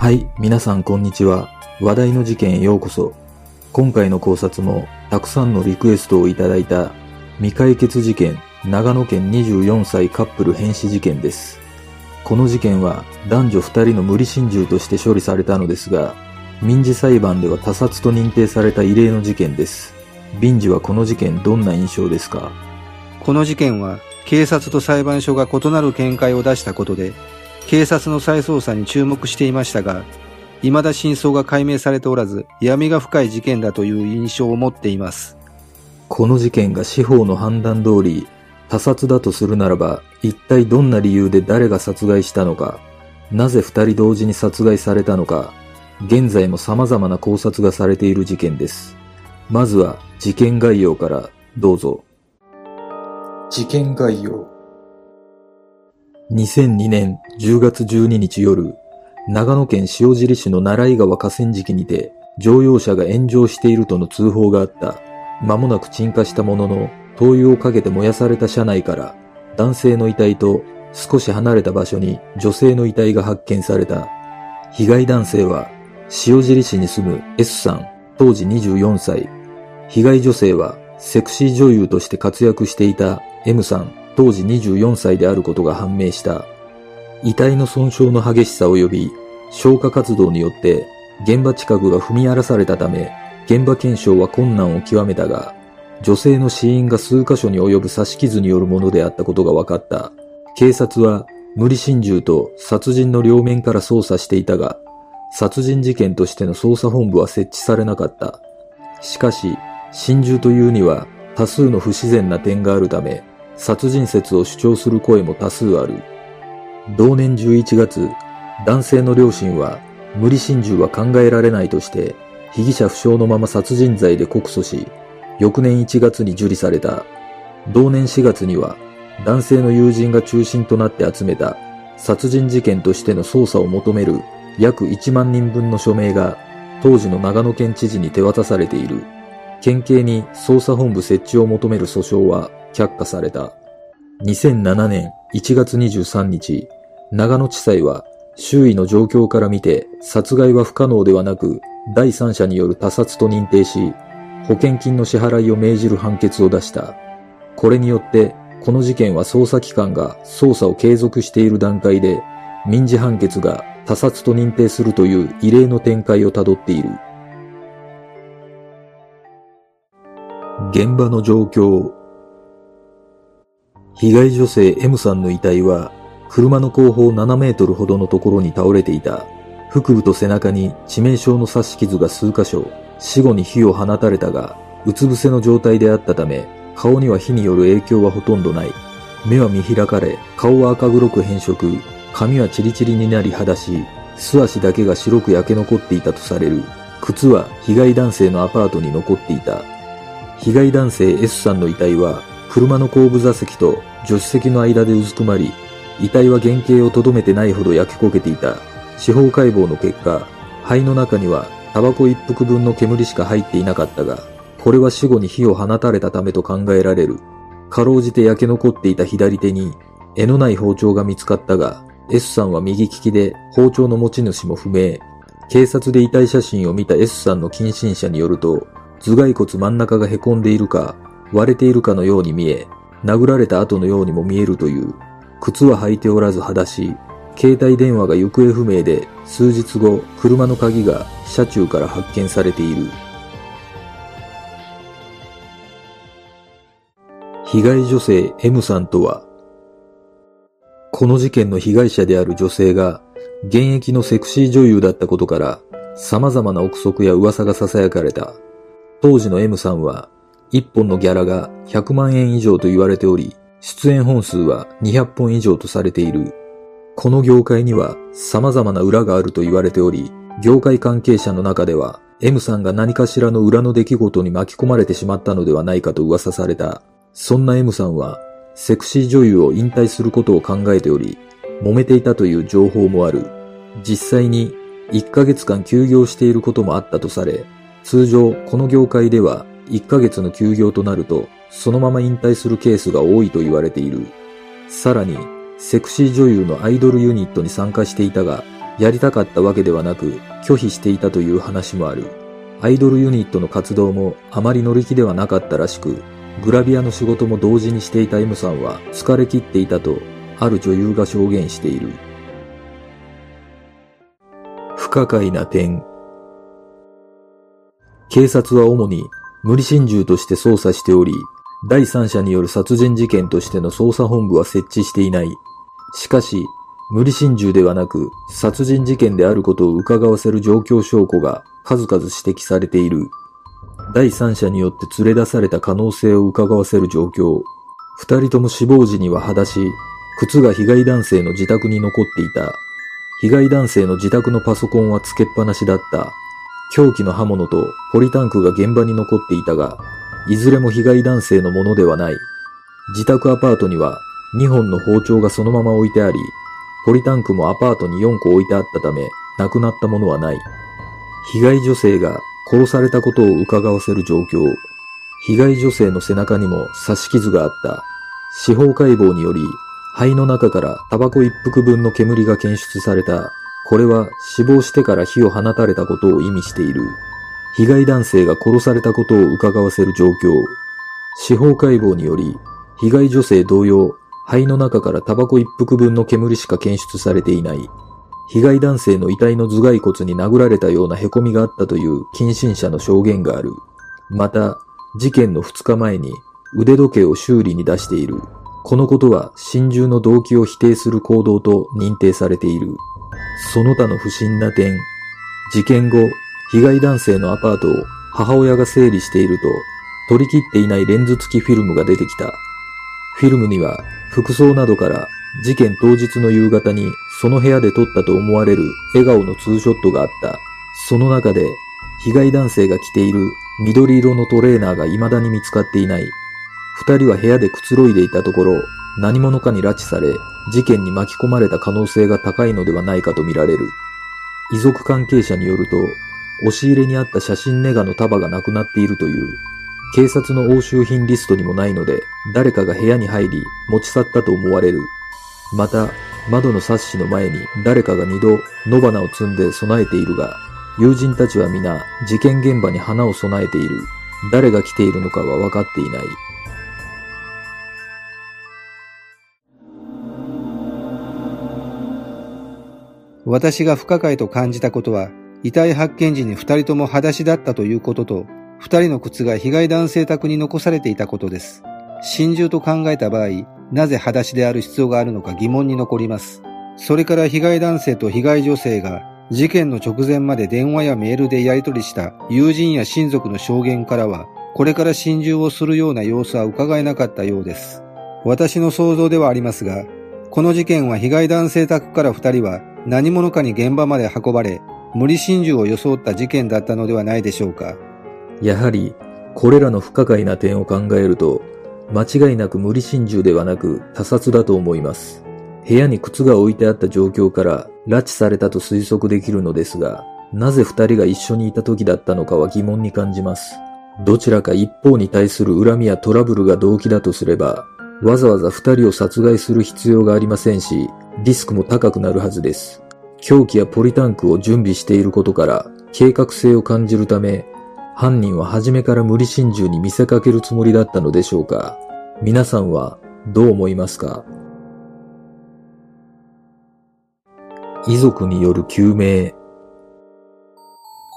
はい、皆さんこんにちは。話題の事件へようこそ。今回の考察も、たくさんのリクエストをいただいた、未解決事件、長野県24歳カップル変死事件です。この事件は、男女2人の無理心中として処理されたのですが、民事裁判では他殺と認定された異例の事件です。民事はこの事件どんな印象ですか？この事件は警察と裁判所が異なる見解を出したことで警察の再捜査に注目していましたが未だ真相が解明されておらず闇が深い事件だという印象を持っています。この事件が司法の判断通り他殺だとするならば一体どんな理由で誰が殺害したのかなぜ二人同時に殺害されたのか現在も様々な考察がされている事件です。まずは事件概要からどうぞ。事件概要2002年10月12日夜長野県塩尻市の奈良井川河川敷にて乗用車が炎上しているとの通報があった間もなく鎮火したものの、灯油をかけて燃やされた車内から、男性の遺体と少し離れた場所に女性の遺体が発見された。被害男性は、塩尻市に住む S さん、当時24歳。被害女性は、セクシー女優として活躍していた M さん、当時24歳であることが判明した。遺体の損傷の激しさ及び、消火活動によって、現場近くが踏み荒らされたため、現場検証は困難を極めたが、女性の死因が数箇所に及ぶ刺し傷によるものであったことが分かった。警察は無理心中と殺人の両面から捜査していたが、殺人事件としての捜査本部は設置されなかった。しかし、心中というには多数の不自然な点があるため、殺人説を主張する声も多数ある。同年11月、男性の両親は無理心中は考えられないとして、被疑者不詳のまま殺人罪で告訴し、翌年1月に受理された。同年4月には、男性の友人が中心となって集めた殺人事件としての捜査を求める約1万人分の署名が当時の長野県知事に手渡されている。県警に捜査本部設置を求める訴訟は却下された。2007年1月23日、長野地裁は周囲の状況から見て殺害は不可能ではなく第三者による他殺と認定し、保険金の支払いを命じる判決を出した。これによって、この事件は捜査機関が捜査を継続している段階で、民事判決が他殺と認定するという異例の展開をたどっている。現場の状況被害女性 M さんの遺体は、車の後方7メートルほどのところに倒れていた。腹部と背中に致命傷の刺し傷が数箇所、死後に火を放たれたが、うつ伏せの状態であったため、顔には火による影響はほとんどない。目は見開かれ、顔は赤黒く変色、髪はチリチリになり裸し、素足だけが白く焼け残っていたとされる。靴は被害男性のアパートに残っていた。被害男性 S さんの遺体は、車の後部座席と助手席の間でうずくまり、遺体は原型をとどめてないほど焼け焦げていた。司法解剖の結果、肺の中にはタバコ一服分の煙しか入っていなかったが、これは死後に火を放たれたためと考えられる。かろうじて焼け残っていた左手に、柄のない包丁が見つかったが、S さんは右利きで包丁の持ち主も不明。警察で遺体写真を見た S さんの近親者によると、頭蓋骨真ん中が凹んでいるか、割れているかのように見え、殴られた後のようにも見えるという。靴は履いておらず裸足、携帯電話が行方不明で数日後車の鍵が車中から発見されている。被害女性 M さんとはこの事件の被害者である女性が現役のセクシー女優だったことから様々な憶測や噂が囁かれた。当時の M さんは1本のギャラが100万円以上と言われており出演本数は200本以上とされているこの業界には様々な裏があると言われており、業界関係者の中では M さんが何かしらの裏の出来事に巻き込まれてしまったのではないかと噂された。そんな M さんはセクシー女優を引退することを考えており、揉めていたという情報もある。実際に1ヶ月間休業していることもあったとされ、通常この業界では1ヶ月の休業となるとそのまま引退するケースが多いと言われている。さらにセクシー女優のアイドルユニットに参加していたが、やりたかったわけではなく拒否していたという話もある。アイドルユニットの活動もあまり乗り気ではなかったらしく、グラビアの仕事も同時にしていた M さんは疲れ切っていたと、ある女優が証言している。不可解な点。警察は主に無理心中として捜査しており、第三者による殺人事件としての捜査本部は設置していない。しかし、無理心中ではなく殺人事件であることを伺わせる状況証拠が数々指摘されている。第三者によって連れ出された可能性を伺わせる状況。二人とも死亡時には裸足、靴が被害男性の自宅に残っていた。被害男性の自宅のパソコンはつけっぱなしだった。凶器の刃物とポリタンクが現場に残っていたが、いずれも被害男性のものではない。自宅アパートには2本の包丁がそのまま置いてあり、ポリタンクもアパートに4個置いてあったため、亡くなったものはない。被害女性が殺されたことを伺わせる状況。被害女性の背中にも刺し傷があった。司法解剖により、肺の中からタバコ一服分の煙が検出された。これは死亡してから火を放たれたことを意味している。被害男性が殺されたことを伺わせる状況。司法解剖により、被害女性同様、肺の中からタバコ一服分の煙しか検出されていない。被害男性の遺体の頭蓋骨に殴られたような凹みがあったという近親者の証言がある。また、事件の2日前に腕時計を修理に出している。このことは心中の動機を否定する行動と認定されている。その他の不審な点。事件後、被害男性のアパートを母親が整理していると、取り切っていないレンズ付きフィルムが出てきた。フィルムには服装などから事件当日の夕方にその部屋で撮ったと思われる笑顔のツーショットがあった。その中で被害男性が着ている緑色のトレーナーが未だに見つかっていない。二人は部屋でくつろいでいたところ、何者かに拉致され、事件に巻き込まれた可能性が高いのではないかとみられる。遺族関係者によると、押し入れにあった写真ネガの束がなくなっているという。警察の押収品リストにもないので、誰かが部屋に入り、持ち去ったと思われる。また、窓のサッシの前に誰かが二度野花を摘んで備えているが、友人たちは皆事件現場に花を備えている。誰が来ているのかは分かっていない。私が不可解と感じたことは、遺体発見時に二人とも裸足だったということと、二人の靴が被害男性宅に残されていたことです。心中と考えた場合、なぜ裸足である必要があるのか疑問に残ります。それから被害男性と被害女性が事件の直前まで電話やメールでやり取りした友人や親族の証言からは、これから心中をするような様子は伺えなかったようです。私の想像ではありますが、この事件は被害男性宅から二人は何者かに現場まで運ばれ、無理心中を装った事件だったのではないでしょうか。やはり、これらの不可解な点を考えると、間違いなく無理心中ではなく他殺だと思います。部屋に靴が置いてあった状況から拉致されたと推測できるのですが、なぜ二人が一緒にいた時だったのかは疑問に感じます。どちらか一方に対する恨みやトラブルが動機だとすれば、わざわざ二人を殺害する必要がありませんし、リスクも高くなるはずです。凶器やポリタンクを準備していることから計画性を感じるため犯人は初めから無理心中に見せかけるつもりだったのでしょうか。皆さんはどう思いますか？遺族による救命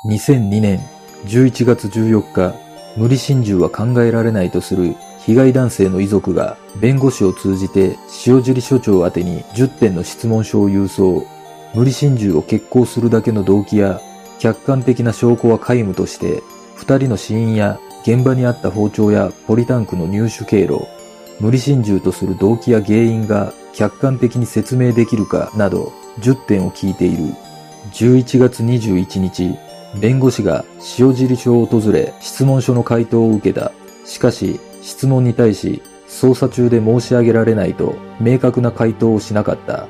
2002年11月14日無理心中は考えられないとする被害男性の遺族が弁護士を通じて塩尻所長宛に10点の質問書を郵送無理心中を決行するだけの動機や客観的な証拠は皆無として二人の死因や現場にあった包丁やポリタンクの入手経路、無理心中とする動機や原因が客観的に説明できるかなど10点を聞いている。11月21日、弁護士が塩尻署を訪れ質問書の回答を受けた。しかし、質問に対し、捜査中で申し上げられないと明確な回答をしなかった。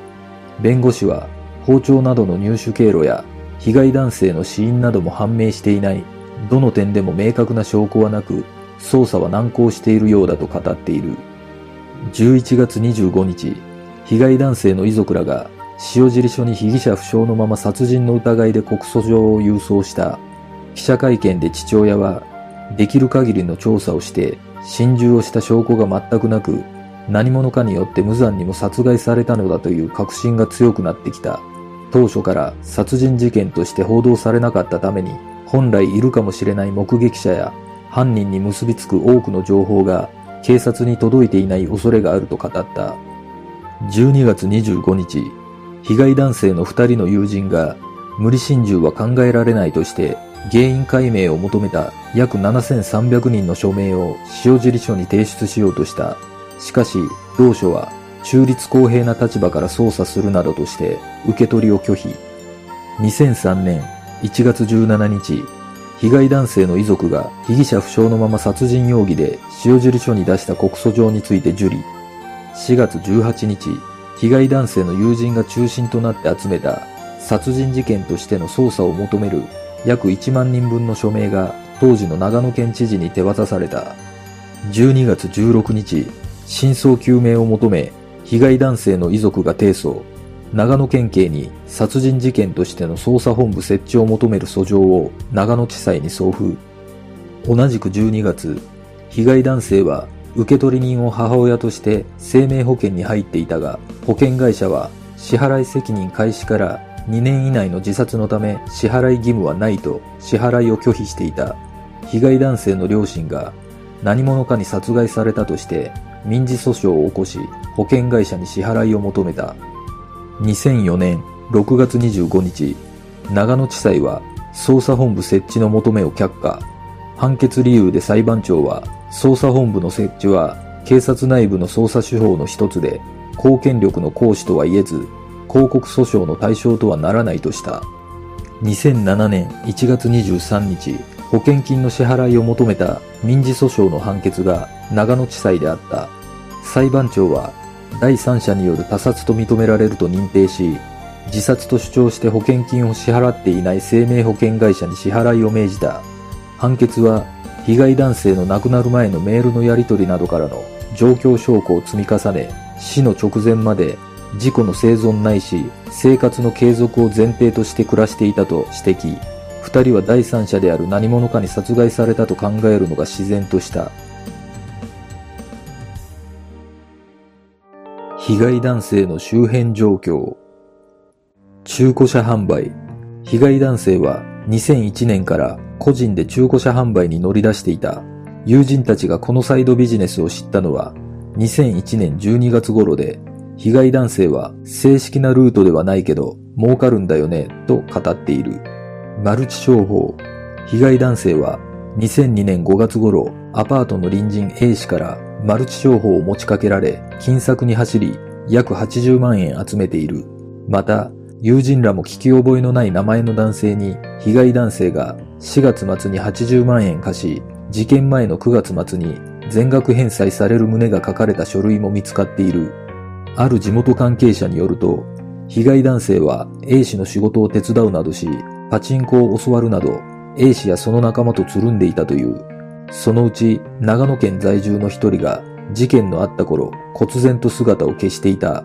弁護士は、包丁などの入手経路や被害男性の死因なども判明していないどの点でも明確な証拠はなく、捜査は難航しているようだと語っている。11月25日、被害男性の遺族らが塩尻署に被疑者不詳のまま殺人の疑いで告訴状を郵送した記者会見で父親はできる限りの調査をして心中をした証拠が全くなく何者かによって無残にも殺害されたのだという確信が強くなってきた。当初から殺人事件として報道されなかったために本来いるかもしれない目撃者や犯人に結びつく多くの情報が警察に届いていない恐れがあると語った。12月25日、被害男性の2人の友人が無理心中は考えられないとして原因解明を求めた約7300人の署名を塩尻署に提出しようとした。しかし、同署は中立公平な立場から捜査するなどとして受け取りを拒否。2003年1月17日、被害男性の遺族が被疑者不詳のまま殺人容疑で塩尻署に出した告訴状について受理。4月18日、被害男性の友人が中心となって集めた殺人事件としての捜査を求める約1万人分の署名が当時の長野県知事に手渡された。12月16日、真相究明を求め、被害男性の遺族が提訴、長野県警に殺人事件としての捜査本部設置を求める訴状を長野地裁に送付。同じく12月、被害男性は受取人を母親として生命保険に入っていたが、保険会社は支払い責任開始から2年以内の自殺のため支払い義務はないと支払いを拒否していた。被害男性の両親が何者かに殺害されたとして民事訴訟を起こし保険会社に支払いを求めた。2004年6月25日、長野地裁は捜査本部設置の求めを却下。判決理由で裁判長は捜査本部の設置は警察内部の捜査手法の一つで公権力の行使とは言えず広告訴訟の対象とはならないとした。2007年1月23日、保険金の支払いを求めた民事訴訟の判決が長野地裁であった。裁判長は第三者による他殺と認められると認定し、自殺と主張して保険金を支払っていない生命保険会社に支払いを命じた。判決は被害男性の亡くなる前のメールのやり取りなどからの状況証拠を積み重ね、死の直前まで事故の生存ないし、生活の継続を前提として暮らしていたと指摘。二人は第三者である何者かに殺害されたと考えるのが自然とした。被害男性の周辺状況。中古車販売。被害男性は2001年から個人で中古車販売に乗り出していた。友人たちがこのサイドビジネスを知ったのは2001年12月頃で、被害男性は正式なルートではないけど儲かるんだよねと語っている。マルチ商法。被害男性は2002年5月頃アパートの隣人 A 氏からマルチ商法を持ちかけられ、金策に走り、約80万円集めている。また、友人らも聞き覚えのない名前の男性に、被害男性が4月末に80万円貸し、事件前の9月末に全額返済される旨が書かれた書類も見つかっている。ある地元関係者によると、被害男性は A 氏の仕事を手伝うなどし、パチンコを教わるなど、A 氏やその仲間とつるんでいたという。そのうち長野県在住の一人が事件のあった頃、忽然と姿を消していた。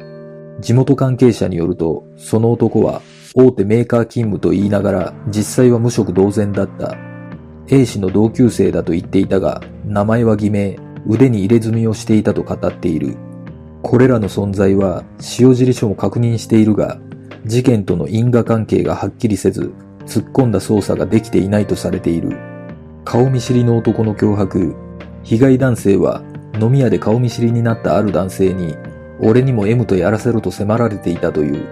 地元関係者によると、その男は大手メーカー勤務と言いながら実際は無職同然だった。A 氏の同級生だと言っていたが、名前は偽名、腕に入れ墨をしていたと語っている。これらの存在は塩尻署も確認しているが、事件との因果関係がはっきりせず、突っ込んだ捜査ができていないとされている。顔見知りの男の脅迫。被害男性は飲み屋で顔見知りになったある男性に、俺にも M とやらせろと迫られていたという。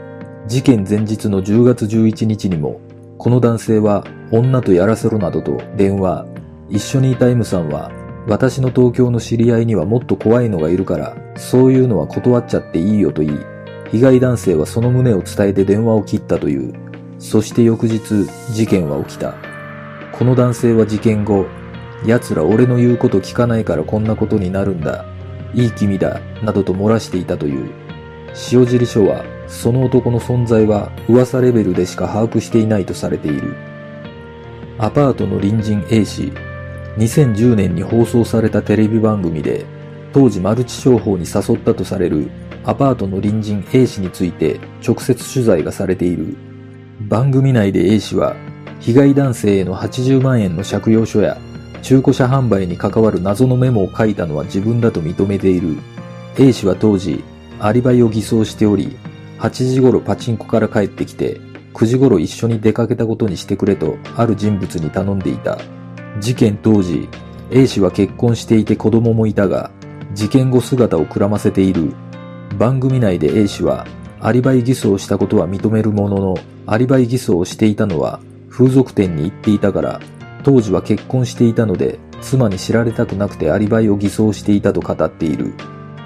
事件前日の10月11日にも、この男性は女とやらせろなどと電話。一緒にいた M さんは、私の東京の知り合いにはもっと怖いのがいるから、そういうのは断っちゃっていいよと言い、被害男性はその旨を伝えて電話を切ったという。そして翌日、事件は起きた。この男性は事件後、奴ら俺の言うこと聞かないからこんなことになるんだ。いい君だ。などと漏らしていたという。塩尻署は、その男の存在は噂レベルでしか把握していないとされている。アパートの隣人 A 氏、2010年に放送されたテレビ番組で、当時マルチ商法に誘ったとされるアパートの隣人 A 氏について直接取材がされている。番組内で A 氏は、被害男性への80万円の借用書や中古車販売に関わる謎のメモを書いたのは自分だと認めている。A 氏は当時、アリバイを偽装しており、8時頃パチンコから帰ってきて、9時頃一緒に出かけたことにしてくれとある人物に頼んでいた。事件当時、A 氏は結婚していて子供もいたが、事件後姿をくらませている。番組内で A 氏は、アリバイ偽装したことは認めるものの、アリバイ偽装をしていたのは風俗店に行っていたから、当時は結婚していたので、妻に知られたくなくてアリバイを偽装していたと語っている。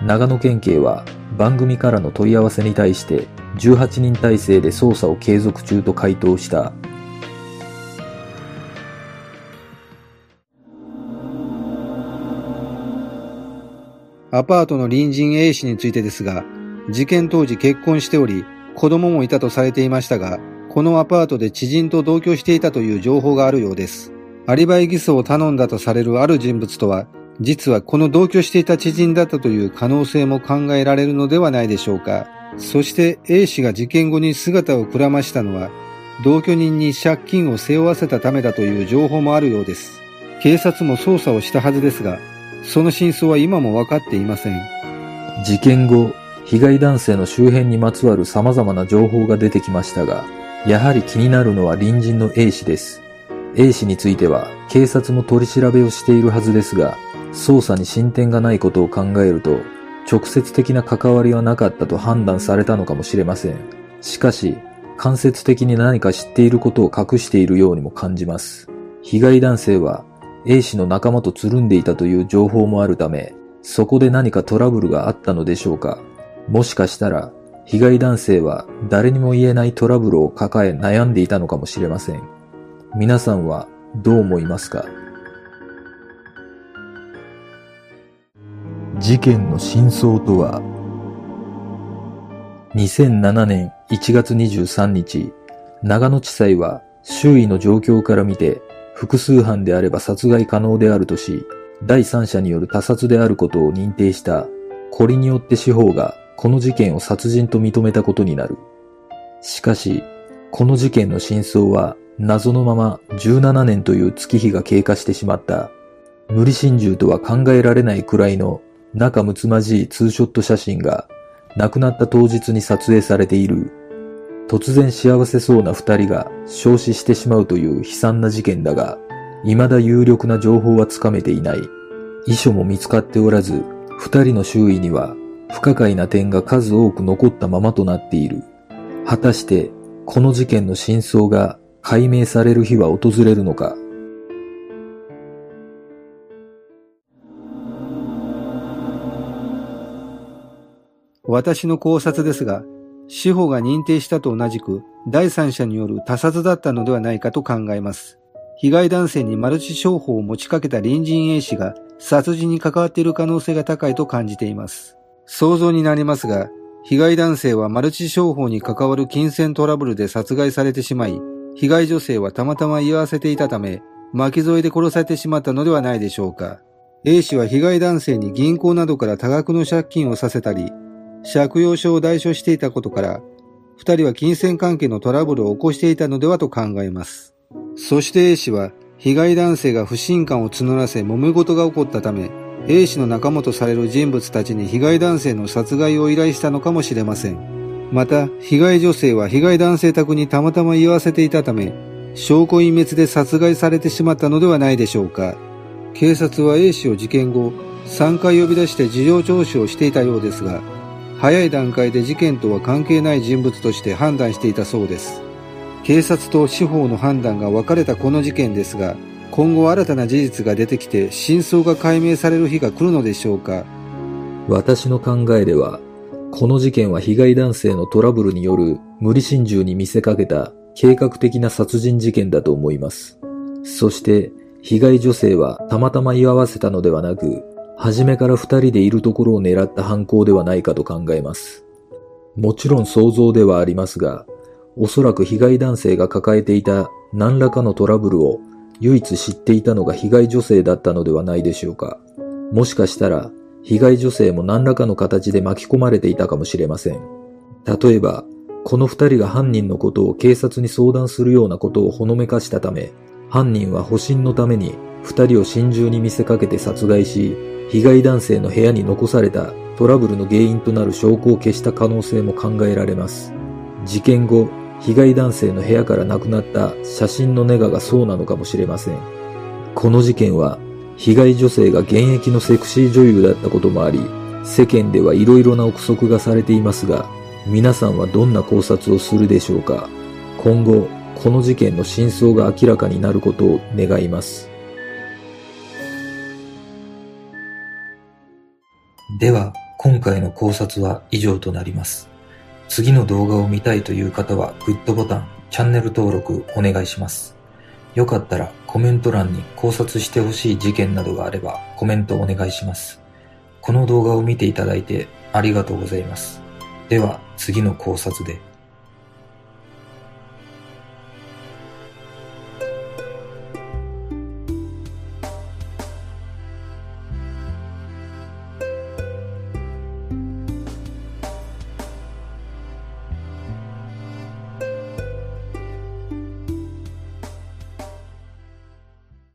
長野県警は番組からの問い合わせに対して18人体制で捜査を継続中と回答した。アパートの隣人 A 氏についてですが、事件当時結婚しており、子供もいたとされていましたが、このアパートで知人と同居していたという情報があるようです。アリバイ偽装を頼んだとされるある人物とは、実はこの同居していた知人だったという可能性も考えられるのではないでしょうか。そして A 氏が事件後に姿をくらましたのは、同居人に借金を背負わせたためだという情報もあるようです。警察も捜査をしたはずですが、その真相は今も分かっていません。事件後、被害男性の周辺にまつわる様々な情報が出てきましたが、やはり気になるのは隣人の A 氏です。A 氏については警察も取り調べをしているはずですが、捜査に進展がないことを考えると、直接的な関わりはなかったと判断されたのかもしれません。しかし、間接的に何か知っていることを隠しているようにも感じます。被害男性は A 氏の仲間とつるんでいたという情報もあるため、そこで何かトラブルがあったのでしょうか。もしかしたら、被害男性は誰にも言えないトラブルを抱え悩んでいたのかもしれません。皆さんはどう思いますか？事件の真相とは？2007年1月23日、長野地裁は周囲の状況から見て複数犯であれば殺害可能であるとし、第三者による他殺であることを認定した。これによって司法がこの事件を殺人と認めたことになる。しかし、この事件の真相は謎のまま17年という月日が経過してしまった。無理心中とは考えられないくらいの仲睦まじいツーショット写真が亡くなった当日に撮影されている。突然幸せそうな二人が焼死してしまうという悲惨な事件だが、未だ有力な情報はつかめていない。遺書も見つかっておらず、二人の周囲には不可解な点が数多く残ったままとなっている。果たして、この事件の真相が解明される日は訪れるのか？私の考察ですが、司法が認定したと同じく第三者による他殺だったのではないかと考えます。被害男性にマルチ商法を持ちかけた隣人 A 氏が殺人に関わっている可能性が高いと感じています。想像になりますが、被害男性はマルチ商法に関わる金銭トラブルで殺害されてしまい、被害女性はたまたま居合わせていたため、巻き添えで殺されてしまったのではないでしょうか。A 氏は被害男性に銀行などから多額の借金をさせたり、借用書を代書していたことから、二人は金銭関係のトラブルを起こしていたのではと考えます。そして A 氏は、被害男性が不信感を募らせ揉め事が起こったため、A 氏の仲間とされる人物たちに被害男性の殺害を依頼したのかもしれません。また、被害女性は被害男性宅にたまたま居合わせていたため、証拠隠滅で殺害されてしまったのではないでしょうか。警察は A 氏を事件後、3回呼び出して事情聴取をしていたようですが、早い段階で事件とは関係ない人物として判断していたそうです。警察と司法の判断が分かれたこの事件ですが、今後新たな事実が出てきて真相が解明される日が来るのでしょうか私の考えでは、この事件は被害男性のトラブルによる無理心中に見せかけた計画的な殺人事件だと思います。そして、被害女性はたまたま居合わせたのではなく、初めから二人でいるところを狙った犯行ではないかと考えます。もちろん想像ではありますが、おそらく被害男性が抱えていた何らかのトラブルを唯一知っていたのが被害女性だったのではないでしょうか。もしかしたら、被害女性も何らかの形で巻き込まれていたかもしれません。例えば、この二人が犯人のことを警察に相談するようなことをほのめかしたため、犯人は保身のために二人を心中に見せかけて殺害し、被害男性の部屋に残されたトラブルの原因となる証拠を消した可能性も考えられます。事件後、被害男性の部屋からなくなった写真のネガがそうなのかもしれません。この事件は、被害女性が現役のセクシー女優だったこともあり、世間では色々な憶測がされていますが、皆さんはどんな考察をするでしょうか今後、この事件の真相が明らかになることを願います。では、今回の考察は以上となります。次の動画を見たいという方はグッドボタン、チャンネル登録お願いします。よかったらコメント欄に考察してほしい事件などがあればコメントお願いします。この動画を見ていただいてありがとうございます。では次の考察で。